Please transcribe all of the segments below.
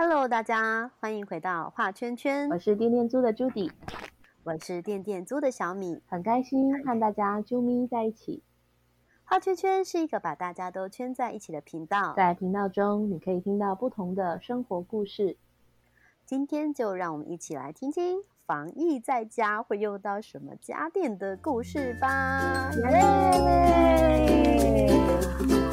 Hello，大家欢迎回到画圈圈，我是电电猪的朱迪，我是电电猪的小米，很开心和大家啾咪在一起。画圈圈是一个把大家都圈在一起的频道，在频道中你可以听到不同的生活故事。今天就让我们一起来听听防疫在家会用到什么家电的故事吧！耶！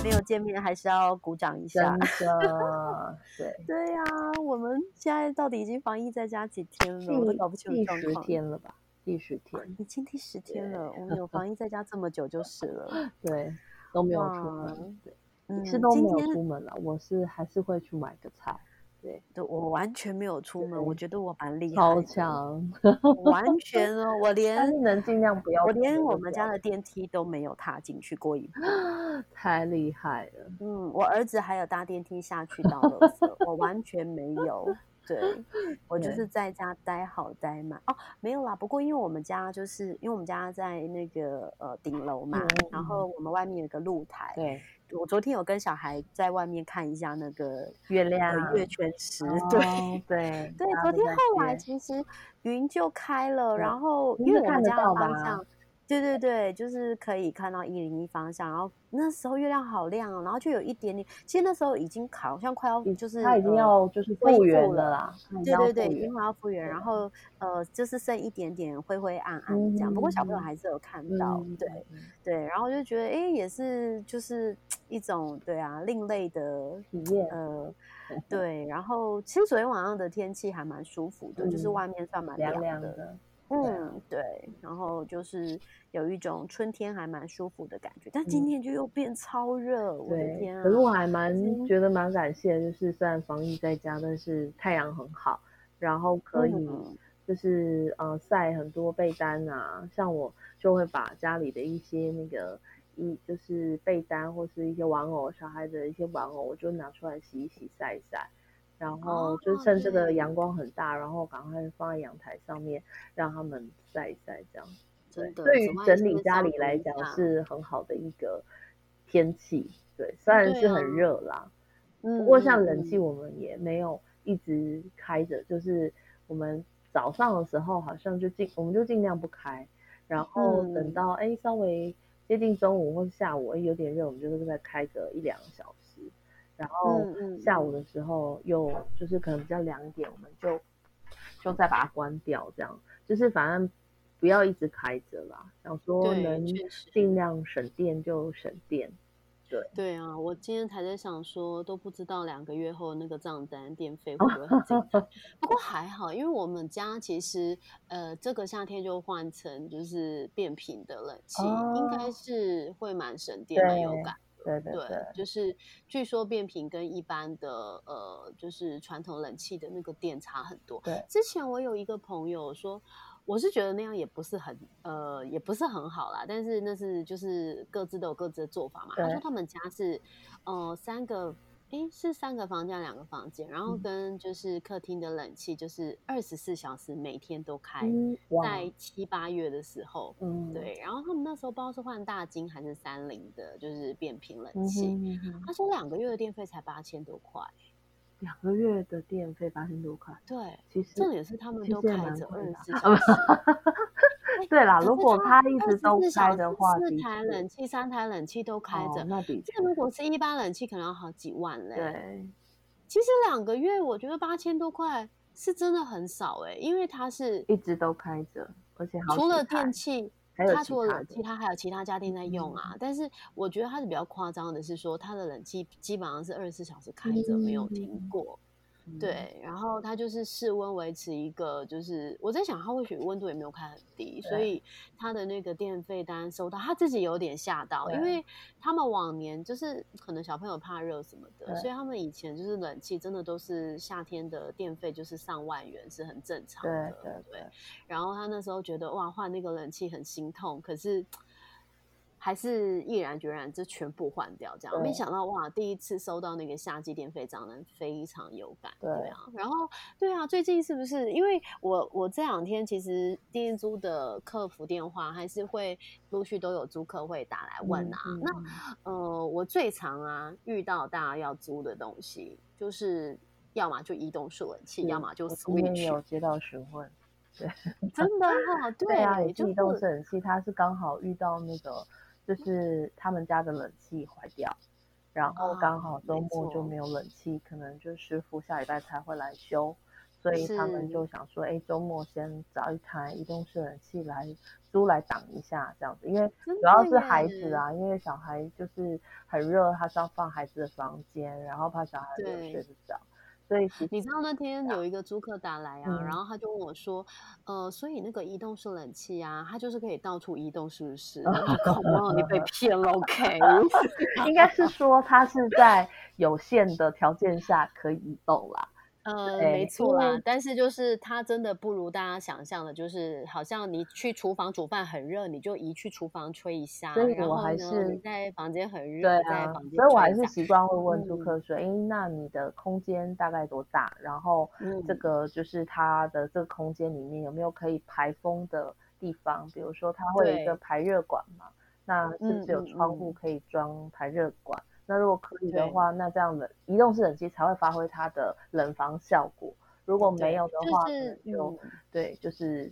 没有见面还是要鼓掌一下，对对呀，我们现在到底已经防疫在家几天了？我都搞不清楚状况。第十天了吧？第十天，已经第十天了。我们有 防疫在家这么久就是了，对，都没有出门，对，你是都没有出门了。我是还是会去买个菜。对，我完全没有出门，我觉得我蛮厉害，超强，完 全哦，我连能尽量不要，我连我们家的电梯都没有踏进去过一步，太厉害了。嗯，我儿子还有搭电梯下去倒垃圾，我完全没有。对，我就是在家待好待满哦，没有啦。不过因为我们家就是因为我们家在那个呃顶楼嘛，然后我们外面有个露台，对。我昨天有跟小孩在外面看一下那个月亮月全食，对对对。昨天后来其实云就开了，然后因为我们家的方向。对对对，就是可以看到一零一方向，然后那时候月亮好亮哦，然后就有一点点，其实那时候已经好像快要就是它已经要就是复原了啦，对对对，已经快要复原，然后呃就是剩一点点灰灰暗暗这样，不过小朋友还是有看到，对对，然后就觉得哎也是就是一种对啊另类的体验，呃。对，然后其实昨天晚上的天气还蛮舒服的，就是外面算蛮凉凉的。嗯，对，然后就是有一种春天还蛮舒服的感觉，但今天就又变超热，我的天啊！可是我还蛮觉得蛮感谢，就是虽然防疫在家，但是太阳很好，然后可以就是呃晒很多被单啊，像我就会把家里的一些那个一就是被单或是一些玩偶，小孩的一些玩偶，我就拿出来洗一洗晒一晒。然后就趁这个阳光很大，然后赶快放在阳台上面，让他们晒一晒，这样。真的，对于整理家里来讲是很好的一个天气。对，虽然是很热啦，不过像冷气我们也没有一直开着，就是我们早上的时候好像就尽，我们就尽量不开，然后等到哎稍微接近中午或者下午，哎有点热，我们就是再开个一两个小时。然后下午的时候又就是可能比较凉一点，我们就就再把它关掉，这样就是反正不要一直开着啦。想说能尽量省电就省电。对对啊，我今天才在想说，都不知道两个月后那个账单电费会不会很惊人。不过还好，因为我们家其实呃这个夏天就换成就是变频的冷气，应该是会蛮省电蛮有感。对对对，就是据说变频跟一般的呃，就是传统冷气的那个电差很多。对，之前我有一个朋友说，我是觉得那样也不是很呃，也不是很好啦。但是那是就是各自都有各自的做法嘛。他说他们家是呃三个。哎，是三个房间，两个房间，然后跟就是客厅的冷气，就是二十四小时每天都开，在七八月的时候，嗯，对，然后他们那时候不知道是换大金还是三菱的，就是变频冷气，他。说两个月的电费才八千多块，两个月的电费八千多块，对，其实重点是他们都开着二十四小时。对啦，如果他一直都开的话，四台冷气、三台冷气都开着，那比这如果是一般冷气，可能要好几万嘞。对，其实两个月我觉得八千多块是真的很少哎，因为它是一直都开着，而且除了电器，它除了冷气，它还有其他家电在用啊。但是我觉得它是比较夸张的，是说它的冷气基本上是二十四小时开着，没有停过。对，然后它就是室温维持一个，就是我在想，它或许温度也没有开很低，所以它的那个电费单收到，他自己有点吓到，因为他们往年就是可能小朋友怕热什么的，所以他们以前就是冷气真的都是夏天的电费就是上万元是很正常的，对对对。然后他那时候觉得哇换那个冷气很心痛，可是。还是毅然决然就全部换掉，这样没想到哇！第一次收到那个夏季电费账单，非常有感，对啊。然后对啊，最近是不是？因为我我这两天其实电租的客服电话还是会陆续都有租客会打来问啊。那呃，我最常啊遇到大家要租的东西，就是要么就移动式冷气，要么就 switch。今天有接到询问，对，真的哈，对啊，就移动式冷气，它是刚好遇到那个，就是他们家的冷气坏掉，然后刚好周末就没有冷气，可能就师傅下礼拜才会来修。所以他们就想说，哎，周末先找一台移动式冷气来租来挡一下，这样子，因为主要是孩子啊，因为小孩就是很热，他是要放孩子的房间，然后怕小孩热睡不着。所以你知道那天有一个租客打来啊，然后他就问我说，呃，所以那个移动式冷气啊，它就是可以到处移动，是不是？恐怕你被 骗了，OK？应该是说它是在有限的条件下可以移动啦。呃，没错啦，但是就是它真的不如大家想象的，就是好像你去厨房煮饭很热，你就移去厨房吹一下，然后呢，在房间很热，在房间，所以我还是习惯会问住客说，哎，那你的空间大概多大？然后这个就是它的这个空间里面有没有可以排风的地方？比如说它会有一个排热管嘛，那是不是有窗户可以装排热管？那如果可以的话，那这样的移动式冷气才会发挥它的冷房效果。如果没有的话，就对，就是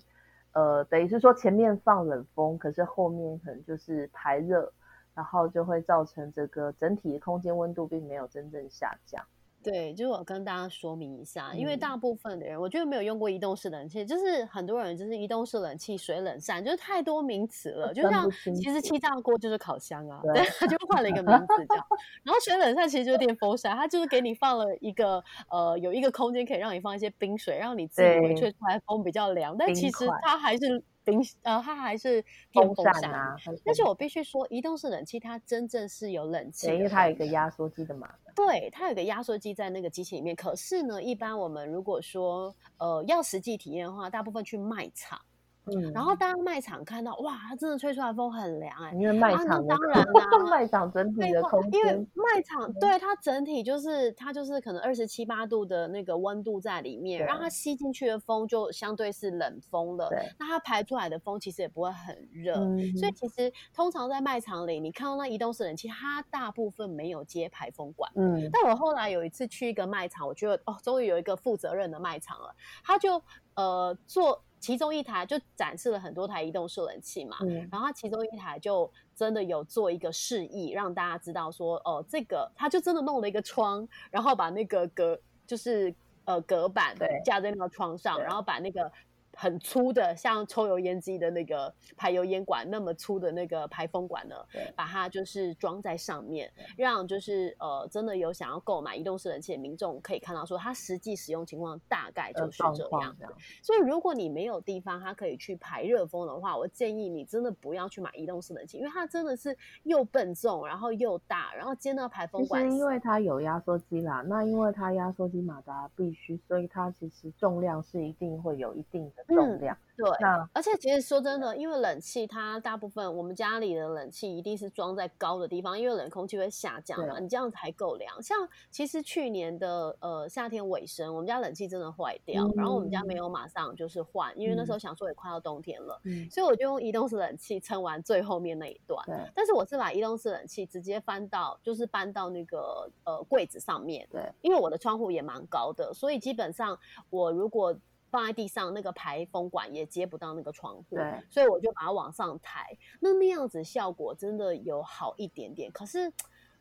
呃，等于是说前面放冷风，可是后面可能就是排热，然后就会造成这个整体的空间温度并没有真正下降。对，就是我跟大家说明一下，因为大部分的人，我觉得没有用过移动式冷气，就是很多人就是移动式冷气、水冷扇，就是太多名词了。就像其实气炸锅就是烤箱啊，对，他就换了一个名字叫。然后水冷扇其实就是电风扇，它就是给你放了一个呃有一个空间可以让你放一些冰水，让你自己吹出来风比较凉，但其实它还是。冰呃，它还是电风扇啊，但是我必须说，移动式冷气它真正是有冷气，因为它有一个压缩机的嘛。对，它有个压缩机在那个机器里面。可是呢，一般我们如果说呃要实际体验的话，大部分去卖场。嗯，然后大家卖场看到，哇，它真的吹出来风很凉哎，因为卖场当然啦，卖场整体的空间，因为卖场对它整体就是它就是可能二十七八度的那个温度在里面，让它吸进去的风就相对是冷风了，那它排出来的风其实也不会很热，所以其实通常在卖场里，你看到那移动式冷气，它大部分没有接排风管，嗯，但我后来有一次去一个卖场，我觉得哦，终于有一个负责任的卖场了，他就呃做。其中一台就展示了很多台移动式冷器嘛，然后它其中一台就真的有做一个示意，让大家知道说，哦，这个他就真的弄了一个窗，然后把那个隔就是呃隔板架在那个窗上，然后把那个。很粗的，像抽油烟机的那个排油烟管那么粗的那个排风管呢，把它就是装在上面，让就是呃真的有想要购买移动式冷气的民众可以看到，说它实际使用情况大概就是这样。所以如果你没有地方它可以去排热风的话，我建议你真的不要去买移动式冷气，因为它真的是又笨重，然后又大，然后接那排风管。因为它有压缩机啦，那因为它压缩机马达必须，所以它其实重量是一定会有一定的。重量对，而且其实说真的，因为冷气它大部分我们家里的冷气一定是装在高的地方，因为冷空气会下降嘛，你这样才够凉。像其实去年的呃夏天尾声，我们家冷气真的坏掉，然后我们家没有马上就是换，因为那时候想说也快要冬天了，所以我就用移动式冷气撑完最后面那一段。但是我是把移动式冷气直接翻到就是搬到那个呃柜子上面，对，因为我的窗户也蛮高的，所以基本上我如果放在地上，那个排风管也接不到那个窗户，对，所以我就把它往上抬。那那样子效果真的有好一点点，可是。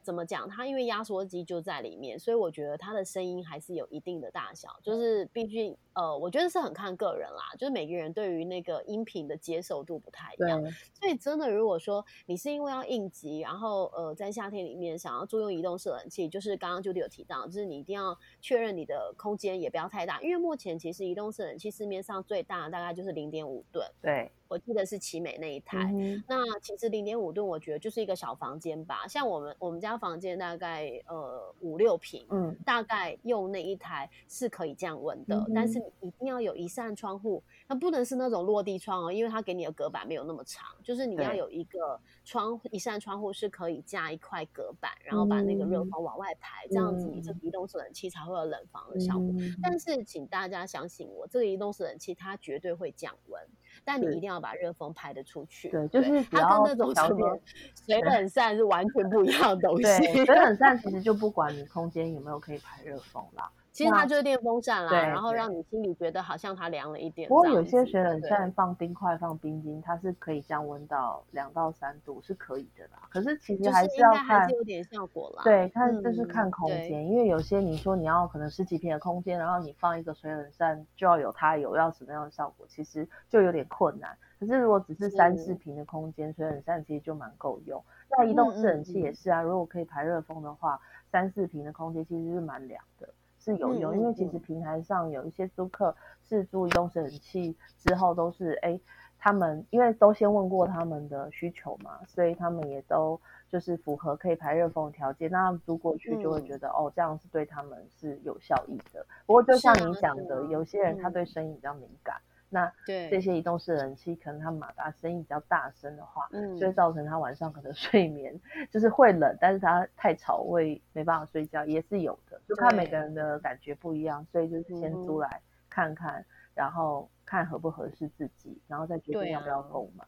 怎么讲？它因为压缩机就在里面，所以我觉得它的声音还是有一定的大小。就是毕竟，呃，我觉得是很看个人啦，就是每个人对于那个音频的接受度不太一样。所以真的，如果说你是因为要应急，然后呃，在夏天里面想要租用移动式冷气，就是刚刚 Judy 有提到，就是你一定要确认你的空间也不要太大，因为目前其实移动式冷气市面上最大大概就是零点五吨。对。我记得是奇美那一台，那其实零点五吨，我觉得就是一个小房间吧。像我们我们家房间大概呃五六平，嗯，大概用那一台是可以降温的，但是你一定要有一扇窗户，那不能是那种落地窗哦，因为它给你的隔板没有那么长，就是你要有一个窗一扇窗户是可以架一块隔板，然后把那个热风往外排，这样子你这移动式冷气才会有冷房的效果。但是请大家相信我，这个移动式冷气它绝对会降温。但你一定要把热风排得出去。对，就是它跟那种什么水冷扇是完全不一样的东西。对，水冷扇其实就不管你空间有没有可以排热风啦，其实它就是电风扇啦，然后让你心里觉得好像它凉了一点。不过有些水冷扇放冰块、放冰晶，它是可以降温到两到三度，是可以的啦。可是其实还是要看，有点效果啦。对，看就是看空间，因为有些你说你要可能十几平的空间，然后你放一个水冷扇就要有它有要什么样的效果，其实就有点困难。可是如果只是三四平的空间，水冷扇其实就蛮够用。那移动制冷器也是啊，如果可以排热风的话，三四平的空间其实是蛮凉的。是有用，因为其实平台上有一些租客是租移动式冷气之后都是哎，他们因为都先问过他们的需求嘛，所以他们也都就是符合可以排热风的条件，那他们租过去就会觉得哦，这样是对他们是有效益的。不过就像你讲的，有些人他对声音比较敏感。那对这些移动式冷气，可能它马达声音比较大声的话，嗯，就会造成他晚上可能睡眠就是会冷，但是他太吵会没办法睡觉，也是有的，就看每个人的感觉不一样，所以就是先租来看看，然后看合不合适自己，然后再决定要不要购买。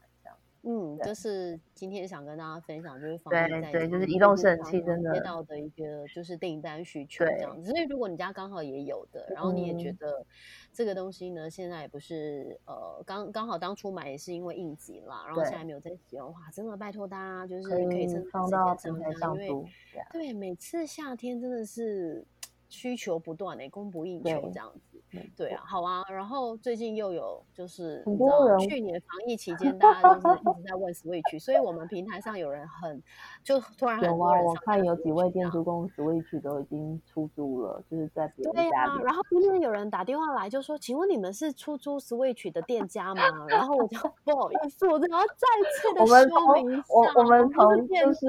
嗯，就是今天想跟大家分享，就是对对，就是移动式冷气真的接到的一个就是订单需求这样子。所以如果你家刚好也有的，然后你也觉得这个东西呢，现在也不是呃刚刚好当初买也是因为应急啦，然后现在没有在使用，哇，真的拜托大家就是可以放到平台上因为对每次夏天真的是需求不断诶，供不应求这样子。对啊，好啊，然后最近又有就是很多人，去年防疫期间大家都是一直在问 Switch，所以我们平台上有人很就突然很多人，我看有几位店租工 Switch 都已经出租了，就是在别人家里。然后今天有人打电话来就说，请问你们是出租 Switch 的店家吗？然后我就 不好意思，我都要再次的说明一下，我我们从就是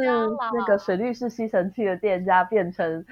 那个水律师吸尘器的店家变成。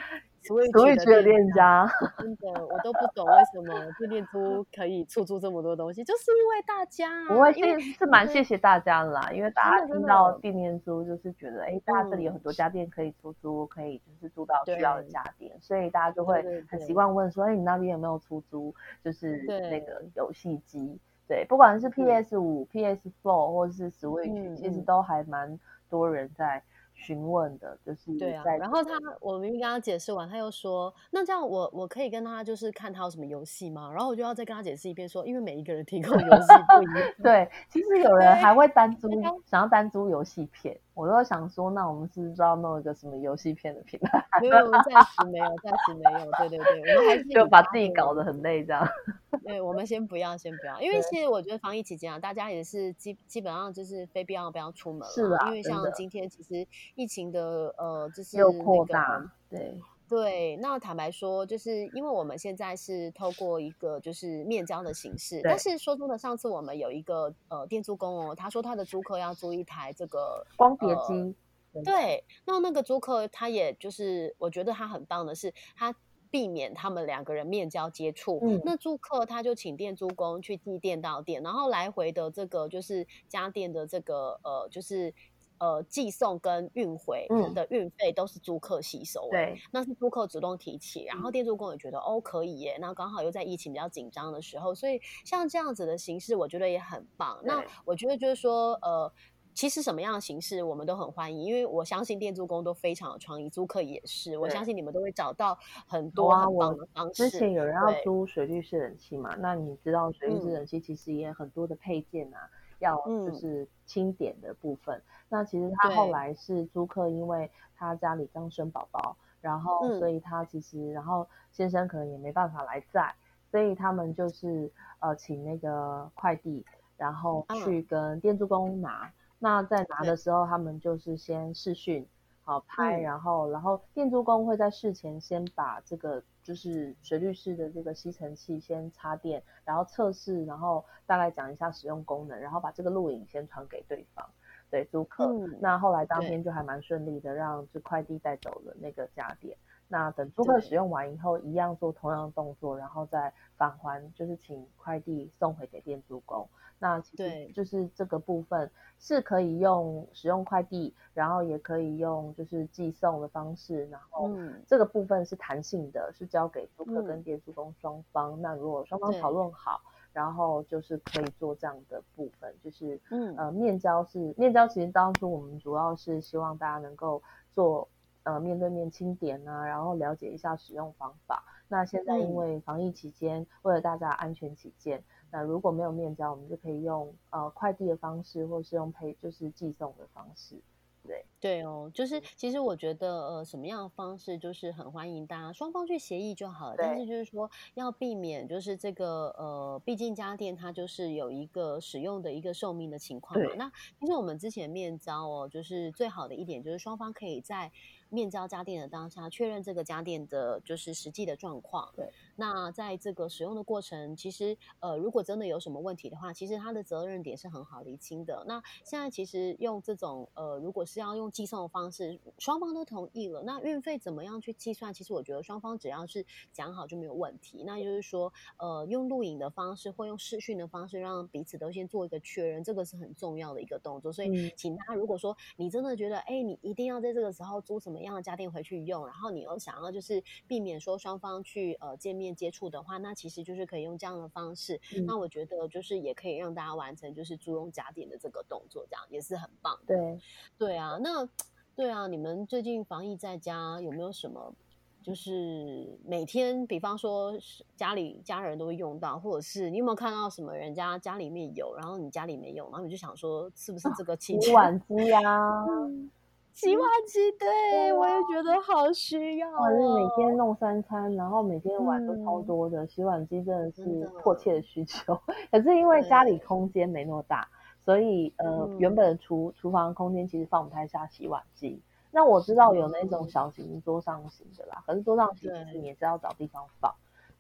Switch 的店家，真的我都不懂为什么这店租可以出租这么多东西，就是因为大家，我是是蛮谢谢大家啦，因为大家听到店店租就是觉得，哎，大家这里有很多。家电可以出租，可以就是租到需要的家电，所以大家就会很习惯问说，哎，你那边有没有出租，就是那个游戏机，对，不管是 PS 五、PS Four 或者是 Switch，其实都还蛮多人在。询问的就是对啊，然后他我明明跟他解释完，他又说那这样我我可以跟他就是看他有什么游戏吗？然后我就要再跟他解释一遍，说因为每一个人提供游戏不一样。对，其实有 人还会单租，想要单租游戏片。我都想说，那我们是不是要弄一个什么游戏片的平台？没有，暂时没有，暂时没有。对对对，我们还是 就把自己搞得很累这样。对，我们先不要，先不要，因为其实我觉得防疫期间啊，大家也是基基本上就是非必要不要出门了。是的，因为像今天其实疫情的呃，就是又扩大，对。对，那坦白说，就是因为我们现在是透过一个就是面交的形式，但是说真的，上次我们有一个呃店租工哦，他说他的租客要租一台这个光碟机，对，那那个租客他也就是我觉得他很棒的是，他避免他们两个人面交接触，那租客他就请店租工去寄电到店，然后来回的这个就是家电的这个呃就是。呃，寄送跟运回的运费都是租客吸收，对，那是租客主动提起，然后店租工也觉得哦可以耶，那刚好又在疫情比较紧张的时候，所以像这样子的形式，我觉得也很棒。那我觉得就是说，呃，其实什么样的形式我们都很欢迎，因为我相信店租工都非常有创意，租客也是，我相信你们都会找到很多很棒的方式。之前有人要租水滤式冷气嘛，那你知道水滤式冷气其实也很多的配件啊。要就是清点的部分，那其实他后来是租客，因为他家里刚生宝宝，然后所以他其实，然后先生可能也没办法来载，所以他们就是呃请那个快递，然后去跟店租工拿。那在拿的时候，他们就是先试训，好拍，然后然后店租工会在事前先把这个。就是水滤式的这个吸尘器先插电，然后测试，然后大概讲一下使用功能，然后把这个录影先传给对方，对租客。那后来当天就还蛮顺利的，让这快递带走了那个家电。那等租客使用完以后，一样做同样的动作，然后再返还，就是请快递送回给店租工。那其实就是这个部分是可以用使用快递，然后也可以用就是寄送的方式，然后这个部分是弹性的，是交给租客跟店租工双方。那如果双方讨论好，然后就是可以做这样的部分，就是嗯。呃面交是面交，其实当初我们主要是希望大家能够做呃面对面清点啊，然后了解一下使用方法。那现在因为防疫期间，为了大家安全起见，那如果没有面交，我们就可以用呃快递的方式，或是用配就是寄送的方式。对对哦，就是其实我觉得呃，什么样的方式就是很欢迎大家双方去协议就好了。但是就是说要避免就是这个呃，毕竟家电它就是有一个使用的一个寿命的情况嘛。那其实我们之前面交哦，就是最好的一点就是双方可以在。面交家电的当下，确认这个家电的就是实际的状况。对，那在这个使用的过程，其实呃，如果真的有什么问题的话，其实它的责任点是很好厘清的。那现在其实用这种呃，如果是要用寄送的方式，双方都同意了，那运费怎么样去计算？其实我觉得双方只要是讲好就没有问题。那就是说，呃，用录影的方式或用视讯的方式，让彼此都先做一个确认，这个是很重要的一个动作。所以，请大家如果说你真的觉得，哎，你一定要在这个时候租什么？样的家电回去用，然后你又想要就是避免说双方去呃见面接触的话，那其实就是可以用这样的方式。那我觉得就是也可以让大家完成就是租用家电的这个动作，这样也是很棒。对对啊，那对啊，你们最近防疫在家有没有什么就是每天，比方说家里家人都会用到，或者是你有没有看到什么人家家里面有，然后你家里没有，然后你就想说是不是这个洗碗机呀？洗碗机，对我也觉得好需要。我是每天弄三餐，然后每天碗都超多的，洗碗机真的是迫切的需求。可是因为家里空间没那么大，所以呃，原本的厨厨房空间其实放不太下洗碗机。那我知道有那种小型桌上型的啦，可是桌上型其实你也是要找地方放。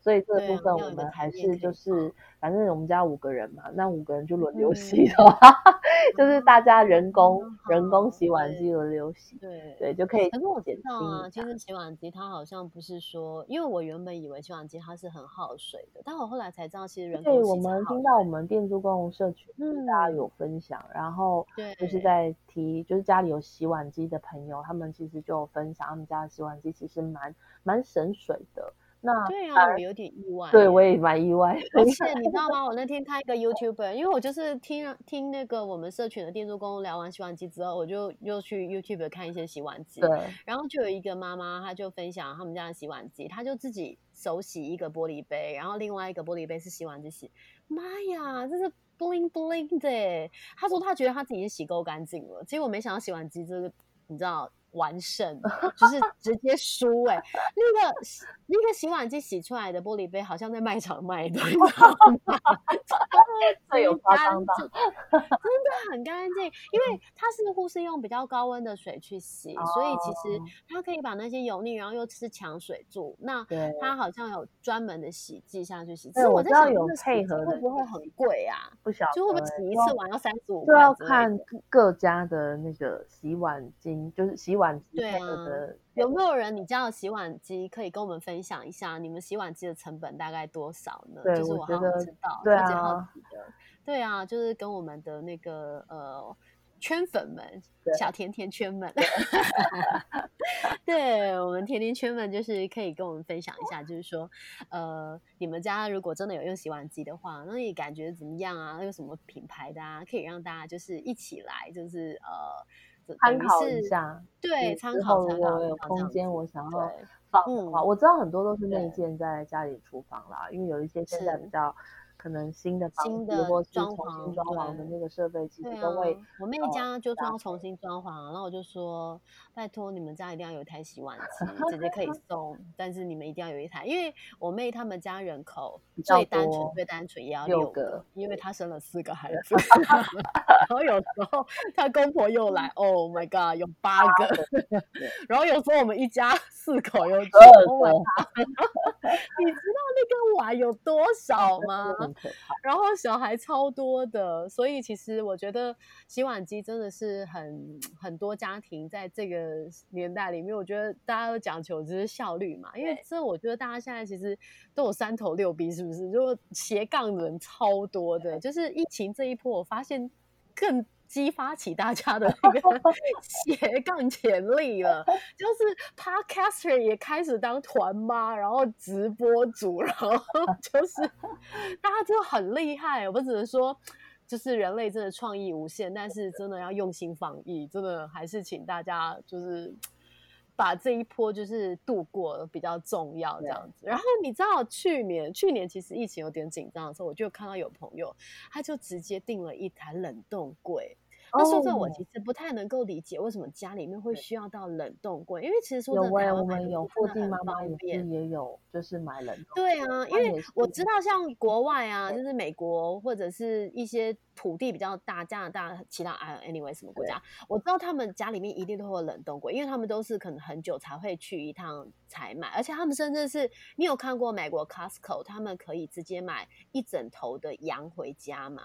所以这个部分我们还是就是，反正我们家五个人嘛，那五个人就轮流洗的，就是大家人工人工洗碗机轮流洗，对对就可以。可是我知道啊，其实洗碗机它好像不是说，因为我原本以为洗碗机它是很耗水的，但我后来才知道，其实人工对我们听到我们店租公共社群，嗯，大家有分享，然后对，就是在提，就是家里有洗碗机的朋友，他们其实就分享他们家的洗碗机其实蛮蛮省水的。那对啊，我有点意外。对，我也蛮意外。而且你知道吗？我那天看一个 YouTuber，因为我就是听听那个我们社群的店主工聊完洗碗机之后，我就又去 YouTube 看一些洗碗机。对。然后就有一个妈妈，她就分享他们家的洗碗机，她就自己手洗一个玻璃杯，然后另外一个玻璃杯是洗碗机洗。妈呀，这是 bling bling 的！她说她觉得她自己洗够干净了，结果没想到洗碗机这个，你知道。完胜 就是直接输哎，那个那个洗碗机洗出来的玻璃杯好像在卖场卖的，最有夸张的，真的很干净，因为它似乎是用比较高温的水去洗，所以其实它可以把那些油腻，然后又是强水柱，那它好像有专门的洗剂下去洗。其实我在想，有配合会不会很贵啊？不晓得，就会不会洗一次碗要三十五？就要看各家的那个洗碗巾，就是洗碗。对啊，有没有人你家有洗碗机可以跟我们分享一下？你们洗碗机的成本大概多少呢？就是我好像知道，对啊，对啊，就是跟我们的那个呃圈粉们，小甜甜圈们，对我们甜甜圈们，就是可以跟我们分享一下，就是说呃，你们家如果真的有用洗碗机的话，那你感觉怎么样啊？有什么品牌的啊？可以让大家就是一起来，就是呃。参考一下，对，参考如果有空间，我想要放的话，我知道很多都是内建在家里厨房啦，因为有一些现在比较。可能新的新的或装潢装潢的那个设备，其实都会。我妹家就要重新装潢，然后我就说：“拜托你们家一定要有一台洗碗机，姐姐可以 送，但是你们一定要有一台，因为我妹他们家人口最单纯最单纯也要六个，因为她生了四个孩子，然后有时候她公婆又来，Oh my god，有八个，然后有时候我们一家 四口有九个，你知道那个碗有多少吗？”然后小孩超多的，所以其实我觉得洗碗机真的是很很多家庭在这个年代里面，我觉得大家都讲求就是效率嘛。因为这我觉得大家现在其实都有三头六臂，是不是？就斜杠人超多的，就是疫情这一波，我发现更。激发起大家的那个 斜杠潜力了，就是 podcaster 也开始当团妈，然后直播主，然后 就是大家真的很厉害。我只能说，就是人类真的创意无限，但是真的要用心防疫，真的还是请大家就是把这一波就是度过比较重要这样子。然后你知道去年去年其实疫情有点紧张的时候，我就看到有朋友他就直接订了一台冷冻柜。那说这，我其实不太能够理解为什么家里面会需要到冷冻柜，因为其实说真的，我们有附近妈妈也也有，就是买冷冻。对啊，因为我知道像国外啊，就是美国或者是一些土地比较大，加拿大其他啊，anyway 什么国家，我知道他们家里面一定都会有冷冻柜，因为他们都是可能很久才会去一趟才买，而且他们甚至是你有看过美国 Costco，他们可以直接买一整头的羊回家吗？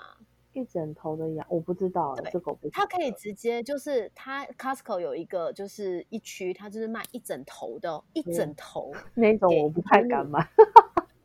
一整头的羊，我不知道，这个不。它可以直接就是它，Costco 有一个就是一区，它就是卖一整头的，一整头 那种，我不太敢买。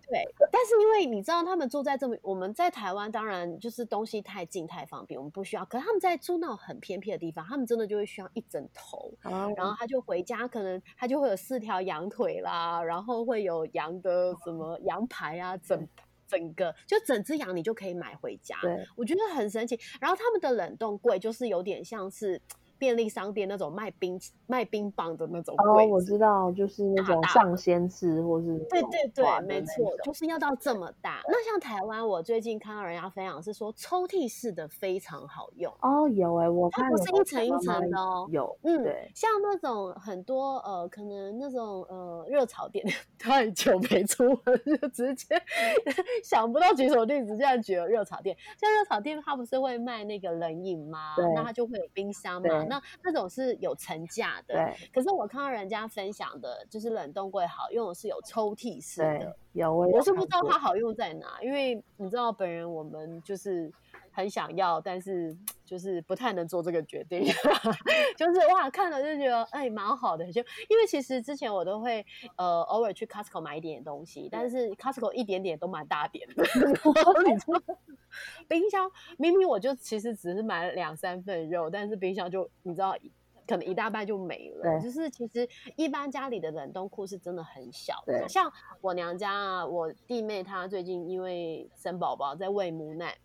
对，但是因为你知道，他们住在这么，我们在台湾当然就是东西太近太方便，我们不需要。可是他们在住那种很偏僻的地方，他们真的就会需要一整头，然后他就回家，可能他就会有四条羊腿啦，然后会有羊的什么羊排啊，整。整个就整只羊，你就可以买回家。对，我觉得很神奇。然后他们的冷冻柜就是有点像是。便利商店那种卖冰卖冰棒的那种柜，我知道，就是那种上仙式，或是对对对，没错，就是要到这么大。那像台湾，我最近看到人家分享是说，抽屉式的非常好用哦。有哎，我看不是一层一层的哦。有，嗯，对，像那种很多呃，可能那种呃热炒店，太久没出门，就直接 想不到举手例子，这样举了热炒店。像热炒店，它不是会卖那个冷饮吗？那它就会有冰箱嘛。那那种是有层架的，对。可是我看到人家分享的，就是冷冻柜好用的是有抽屉式的，有。我是不知道它好用在哪，因为你知道本人我们就是很想要，但是就是不太能做这个决定。就是哇，看了就觉得哎蛮好的，就因为其实之前我都会呃偶尔去 Costco 买一点点东西，但是 Costco 一点点都蛮大点的。冰箱明明我就其实只是买了两三份肉，但是冰箱就你知道，可能一大半就没了。就是其实一般家里的冷冻库是真的很小。的，像我娘家啊，我弟妹她最近因为生宝宝在喂母奶，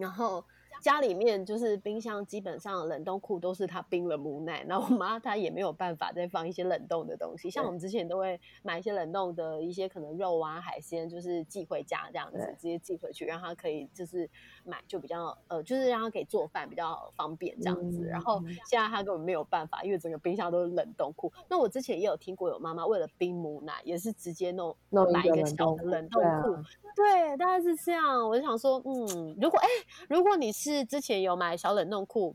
然后。家里面就是冰箱，基本上冷冻库都是他冰了母奶，然后我妈她也没有办法再放一些冷冻的东西。像我们之前都会买一些冷冻的一些可能肉啊、海鲜，就是寄回家这样子，直接寄回去，让他可以就是买就比较呃，就是让他可以做饭比较方便这样子。然后现在他根本没有办法，因为整个冰箱都是冷冻库。那我之前也有听过有妈妈为了冰母奶，也是直接弄买一个小的冷冻库。对，大概是这样。我就想说，嗯，如果哎，如果你是之前有买小冷冻库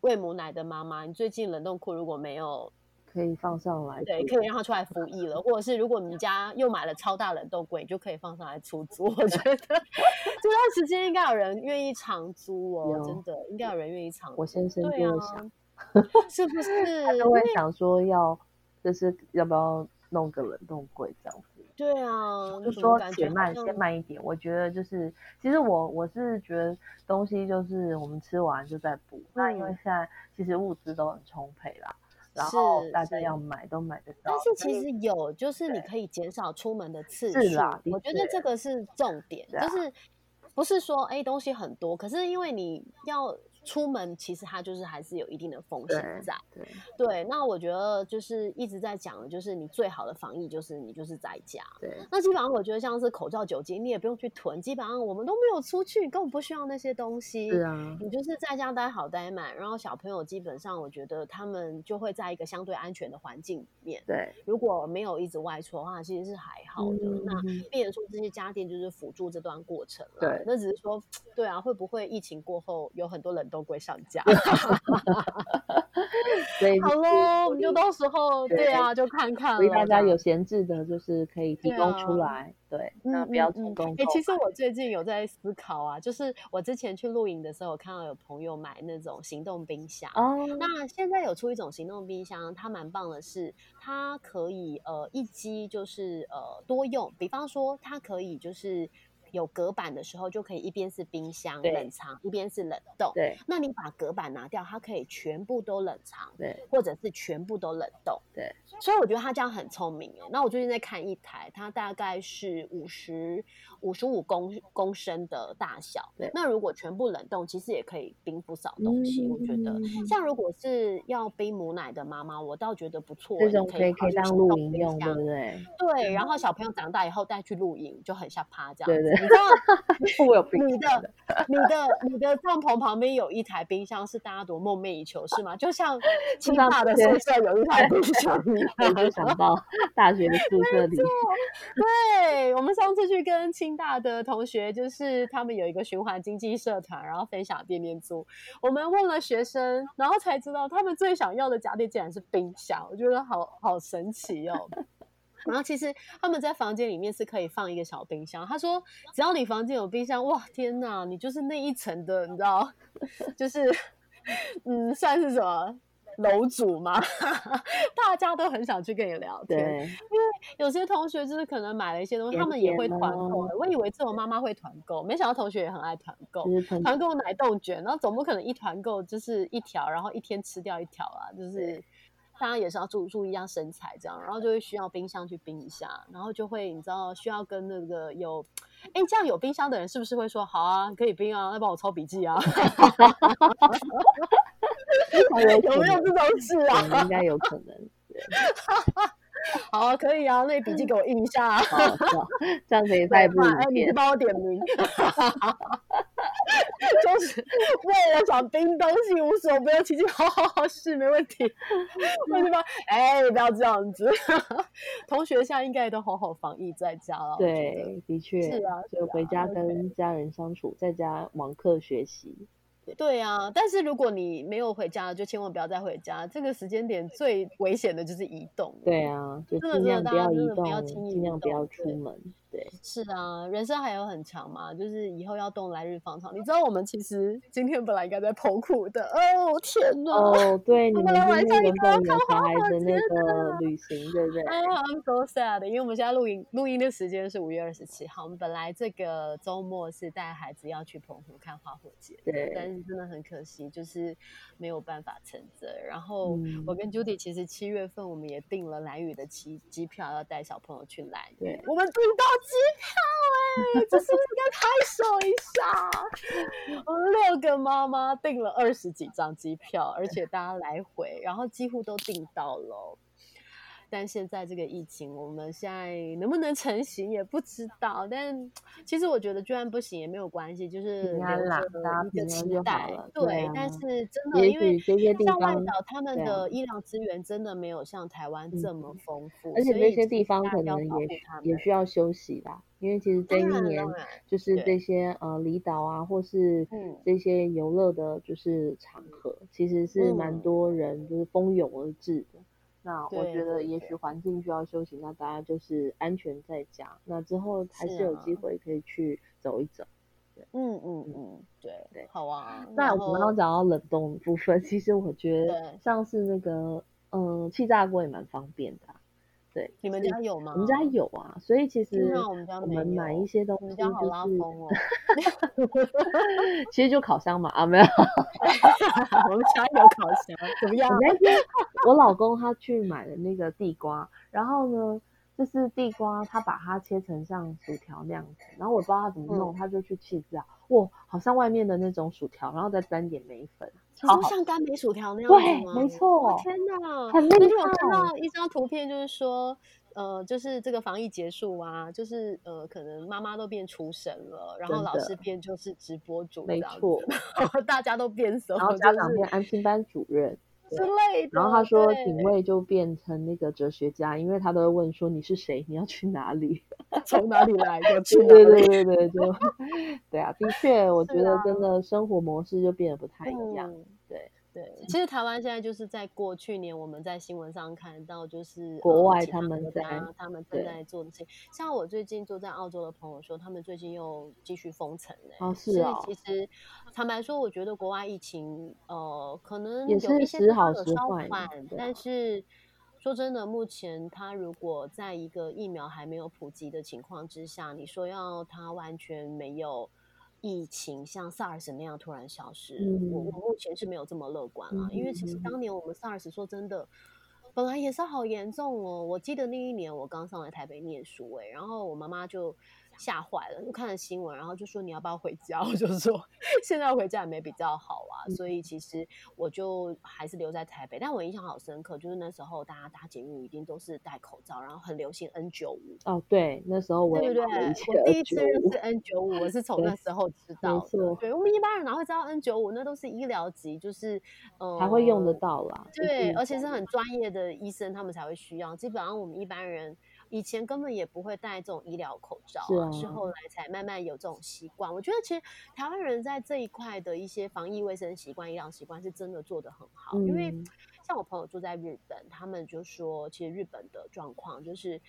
喂母奶的妈妈，你最近冷冻库如果没有，可以放上来，对，可以让它出来服役了。或者是如果你家又买了超大冷冻柜，就可以放上来出租。我觉得这段时间应该有人愿意长租哦，真的应该有人愿意长。我先生就想，是不是？他都会想说要，就是要不要弄个冷冻柜这样子。对啊，就说且慢，先慢一点。我觉得就是，其实我我是觉得东西就是我们吃完就在补。那因为现在其实物资都很充沛啦，然后大家要买都买得到。但是其实有，就是你可以减少出门的次数。我觉得这个是重点，就是不是说哎东西很多，可是因为你要。出门其实它就是还是有一定的风险在，对，那我觉得就是一直在讲的，就是你最好的防疫就是你就是在家，对。那基本上我觉得像是口罩、酒精，你也不用去囤，基本上我们都没有出去，根本不需要那些东西，是啊。你就是在家待好待满，然后小朋友基本上我觉得他们就会在一个相对安全的环境里面，对。如果没有一直外出的话，其实是还好的。那变成说这些家电就是辅助这段过程了，对。那只是说，对啊，会不会疫情过后有很多冷冻？会上架，所以好喽，我们就到时候对啊，就看看所以大家有闲置的，就是可以提供出来。对，那不要提供。哎，其实我最近有在思考啊，就是我之前去露营的时候，看到有朋友买那种行动冰箱。哦，那现在有出一种行动冰箱，它蛮棒的是，它可以呃一机就是呃多用，比方说它可以就是。有隔板的时候，就可以一边是冰箱冷藏，一边是冷冻。对，那你把隔板拿掉，它可以全部都冷藏，对，或者是全部都冷冻。对，所以我觉得他这样很聪明哦。那我最近在看一台，它大概是五十五十五公公升的大小。对，那如果全部冷冻，其实也可以冰不少东西。我觉得，像如果是要冰母奶的妈妈，我倒觉得不错，这种可以可以当露营用，对不对？对，然后小朋友长大以后带去露营，就很像趴这样。对对，你知道 我有你的你的你的帐篷旁边有一台冰箱，是大家多梦寐以求是吗？就像 清大的宿舍有一台冰箱，我就想到大学的宿舍里。对，我们上次去跟清大的同学，就是他们有一个循环经济社团，然后分享店面租。我们问了学生，然后才知道他们最想要的家电竟然是冰箱，我觉得好好神奇哦。然后其实他们在房间里面是可以放一个小冰箱。他说，只要你房间有冰箱，哇，天哪，你就是那一层的，你知道，就是嗯，算是什么楼主吗？大家都很想去跟你聊天，因为有些同学就是可能买了一些东西，他们也会团购。我以为只有妈妈会团购，没想到同学也很爱团购，团购奶冻卷。然后总不可能一团购就是一条，然后一天吃掉一条啊，就是。大家也是要注注意一下身材，这样，然后就会需要冰箱去冰一下，然后就会你知道需要跟那个有，哎，这样有冰箱的人是不是会说好啊，可以冰啊，那帮我抄笔记啊？有没有这种事啊？应该有可能。好啊，可以啊，那笔记给我印一下。好，这样子也太不哎，你帮我点名。就是为了想冰东西，无所不用其极。好好好，是没问题。为什么？哎，不要这样子。同学现在应该都好好防疫在家了。对，的确是啊，就回家跟家人相处，在家网课学习。对啊，但是如果你没有回家，就千万不要再回家。这个时间点最危险的就是移动。对啊，就尽量不要移动，尽量不要出门。对，是啊，人生还有很长嘛，就是以后要动来日方长。你知道我们其实今天本来应该在剖库的，哦天哪！哦，对，你们今天原本有小孩的那个旅行，对不对？哎，I'm so sad，因为我们现在录音录音的时间是五月二十七号，我们本来这个周末是带孩子要去澎湖看花火节，对，但是真的很可惜，就是没有办法成真。然后我跟 Judy 其实七月份我们也订了蓝雨的机机票，要带小朋友去蓝对，我们订到。机票哎，这是不是应该拍手一下？我们六个妈妈订了二十几张机票，而且大家来回，然后几乎都订到了。但现在这个疫情，我们现在能不能成型也不知道。但其实我觉得，就算不行也没有关系，就是留着一个期待。对，但是真的，因为像外岛，他们的医疗资源真的没有像台湾这么丰富，而且那些地方可能也也需要休息啦。因为其实这一年就是这些呃离岛啊，或是这些游乐的，就是场合，其实是蛮多人就是蜂拥而至的。那我觉得也许环境需要休息，那大家就是安全在家。那之后还是有机会可以去走一走。嗯嗯嗯，对对，好啊。那我们刚刚讲到冷冻部分，其实我觉得像是那个嗯气炸锅也蛮方便的。对，你们家有吗？我们家有啊，所以其实我们家我们买一些东西就是，其实就烤箱嘛啊没有，我们家有烤箱，怎么样？那天我老公他去买了那个地瓜，然后呢，就是地瓜他把它切成像薯条那样子，然后我不知道他怎么弄，他就去气炸，哇，好像外面的那种薯条，然后再沾点梅粉。就像干梅薯条那样子吗？对，没错。天哪，很厉害！那天我看到一张图片，就是说，呃，就是这个防疫结束啊，就是呃，可能妈妈都变厨神了，然后老师变就是直播主，没错，大家都变色，然后家长变安心班主任之类的。然后他说，警卫就变成那个哲学家，因为他都会问说你是谁，你要去哪里，从哪里来的？去 对对对对，就 对啊，的确，我觉得真的生活模式就变得不太一样。对对，其实台湾现在就是在过去年我们在新闻上看到，就是国外他们在他们正在做的事情。像我最近住在澳洲的朋友说，他们最近又继续封城嘞。哦，是啊。其实坦白说，我觉得国外疫情呃可能有一些时好时坏，但是说真的，目前他如果在一个疫苗还没有普及的情况之下，你说要他完全没有疫情，像 SARS 那样突然消失，我我目前是没有这么乐观啊。因为其实当年我们 SARS 说真的，本来也是好严重哦。我记得那一年我刚上来台北念书，哎，然后我妈妈就。吓坏了，就看了新闻，然后就说你要不要回家？我就说现在回家也没比较好啊，所以其实我就还是留在台北。但我印象好深刻，就是那时候大家搭捷运一定都是戴口罩，然后很流行 N 九五。哦，对，那时候我对不对？我第一次认识 N 九五，我是从那时候知道的。对，我们一般人哪会知道 N 九五？那都是医疗级，就是呃，还会用得到啦。对，而且是很专业的医生，他们才会需要。基本上我们一般人。以前根本也不会戴这种医疗口罩啊，是后来才慢慢有这种习惯。我觉得其实台湾人在这一块的一些防疫卫生习惯、医疗习惯是真的做得很好。因为像我朋友住在日本，他们就说，其实日本的状况就是。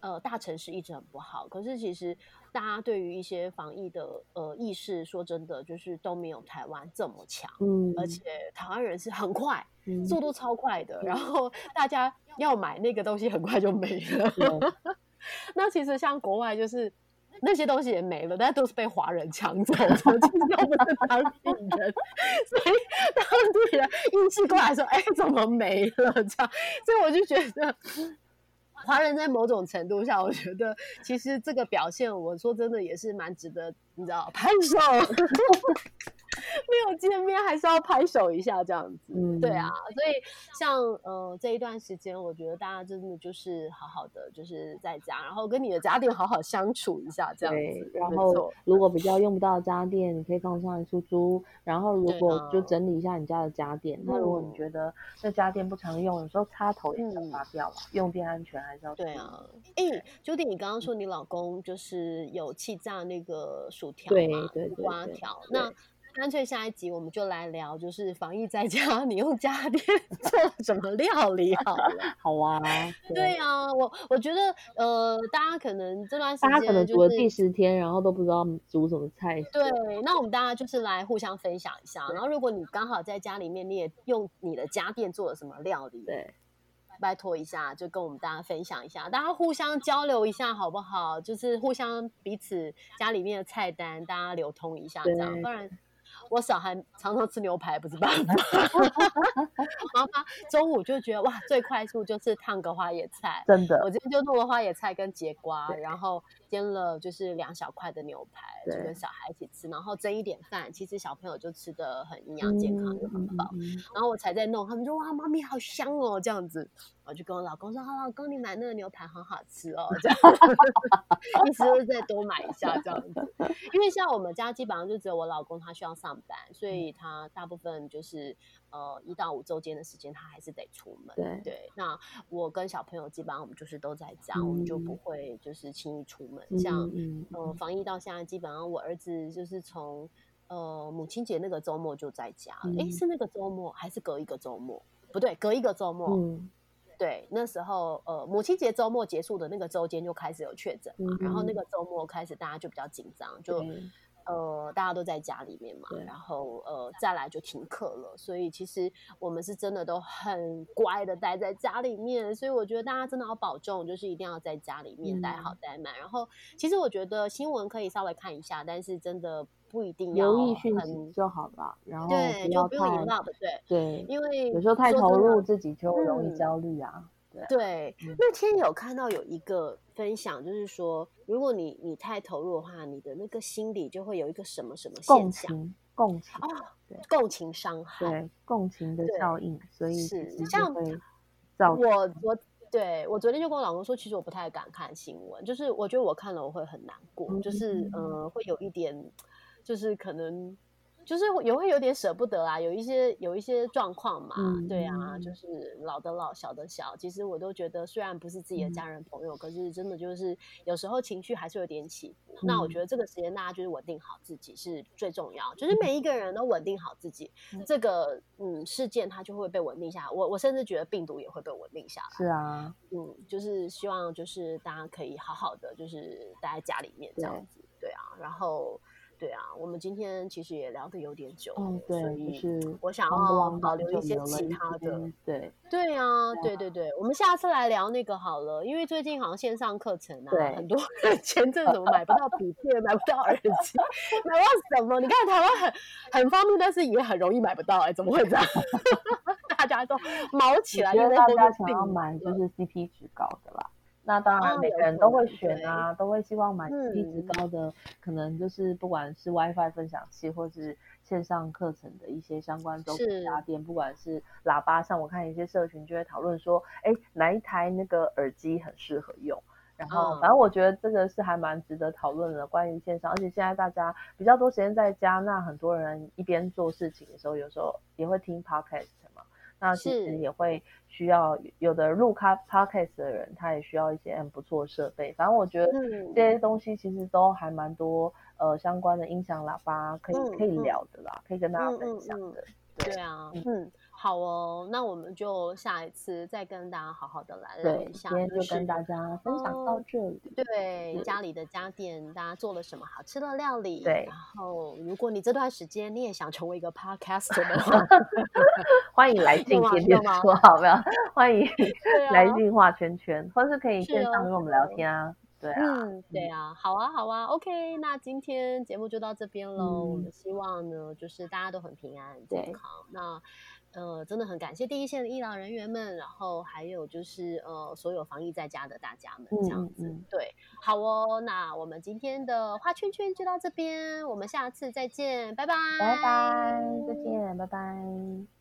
呃，大城市一直很不好，可是其实大家对于一些防疫的呃意识，说真的，就是都没有台湾这么强。嗯，而且台湾人是很快，速度超快的，然后大家要买那个东西很快就没了。那其实像国外，就是那些东西也没了，但都是被华人抢走的，就是要不是当地人，所以当地人意识过来说，哎，怎么没了？这样，所以我就觉得。华人在某种程度上，我觉得其实这个表现，我说真的也是蛮值得，你知道，拍手。没有见面还是要拍手一下这样子，嗯，对啊，所以像呃这一段时间，我觉得大家真的就是好好的，就是在家，然后跟你的家电好好相处一下这样子。然后如果比较用不到家电，你可以放上来出租。然后如果就整理一下你家的家电。那如果你觉得那家电不常用，有时候插头也要拔掉了，用电安全还是要。对啊，哎，Judy，你刚刚说你老公就是有气炸那个薯条嘛，对瓜条那。干脆下一集我们就来聊，就是防疫在家，你用家电做了什么料理好了。好啊，对啊，我我觉得呃，大家可能这段时间大家可能煮了第十天，然后都不知道煮什么菜。对，那我们大家就是来互相分享一下。然后如果你刚好在家里面，你也用你的家电做了什么料理，对，拜托一下，就跟我们大家分享一下，大家互相交流一下好不好？就是互相彼此家里面的菜单，大家流通一下，这样不然。我小孩常常吃牛排不是办法，妈妈中午就觉得哇，最快速就是烫个花野菜，真的。我今天就弄了花野菜跟节瓜，然后煎了就是两小块的牛排，就跟小孩一起吃，然后蒸一点饭，其实小朋友就吃的很营养健康，就很饱。然后我才在弄，他们说哇，妈咪好香哦，这样子。我就跟我老公说：“好，老公，你买那个牛排很好吃哦。”这样，意思是再多买一下这样子。因为像我们家基本上就只有我老公他需要上班，所以他大部分就是呃一到五周间的时间他还是得出门。对对，那我跟小朋友基本上我们就是都在家，我们就不会就是轻易出门。像呃防疫到现在，基本上我儿子就是从呃母亲节那个周末就在家了。哎，是那个周末还是隔一个周末？不对，隔一个周末。对，那时候呃，母亲节周末结束的那个周间就开始有确诊嘛，然后那个周末开始大家就比较紧张，就呃大家都在家里面嘛，然后呃再来就停课了，所以其实我们是真的都很乖的待在家里面，所以我觉得大家真的要保重，就是一定要在家里面待好待满。然后其实我觉得新闻可以稍微看一下，但是真的不一定要留意讯息就好了，然后对就不用引爆的，对对，因为有时候太投入自己就容易焦虑啊。对，那天有看到有一个分享，就是说，如果你你太投入的话，你的那个心里就会有一个什么什么现象，共情啊，对，共情伤害，对，共情的效应，所以是像我我对我昨天就跟我老公说，其实我不太敢看新闻，就是我觉得我看了我会很难过，就是呃，会有一点，就是可能。就是也会有点舍不得啊，有一些有一些状况嘛，对啊，就是老的老小的小，其实我都觉得虽然不是自己的家人朋友，可是真的就是有时候情绪还是有点起伏。那我觉得这个时间大家就是稳定好自己是最重要，就是每一个人都稳定好自己，这个嗯事件它就会被稳定下来。我我甚至觉得病毒也会被稳定下来。是啊，嗯，就是希望就是大家可以好好的就是待在家里面这样子，对啊，然后。对啊，我们今天其实也聊的有点久，嗯，对，就是我想要保留一些其他的，对，对啊，对对对，我们下次来聊那个好了，因为最近好像线上课程啊，很多人 前阵怎么买不到笔电，买不到耳机，买不到什么？你看台湾很很方便，但是也很容易买不到，哎，怎么会这样？大家都毛起来，因为大家想要买就是 CP 值高的啦。那当然，每个人都会选啊，都会希望买 CP 值高的，可能就是不管是 WiFi 分享器，或是线上课程的一些相关周边家电，不管是喇叭，上我看一些社群就会讨论说，哎，哪一台那个耳机很适合用。然后，反正我觉得这个是还蛮值得讨论的，关于线上，而且现在大家比较多时间在家，那很多人一边做事情的时候，有时候也会听 Podcast 嘛。那其实也会需要有的入咖 podcast 的人，他也需要一些很不错的设备。反正我觉得这些东西其实都还蛮多，呃，相关的音响喇叭可以可以聊的啦，可以跟大家分享的。对啊，嗯。好哦，那我们就下一次再跟大家好好的来聊一下。今天就跟大家分享到这里。对，家里的家电，大家做了什么好吃的料理？对。然后，如果你这段时间你也想成为一个 podcaster 的话，欢迎来进天天说好不好？欢迎来进画圈圈，或是可以线上跟我们聊天啊。对啊，对啊，好啊，好啊，OK，那今天节目就到这边喽。我们希望呢，就是大家都很平安健康。那。呃，真的很感谢第一线的医疗人员们，然后还有就是呃，所有防疫在家的大家们，这样子。对，好哦，那我们今天的画圈圈就到这边，我们下次再见，拜拜，拜拜，再见，拜拜。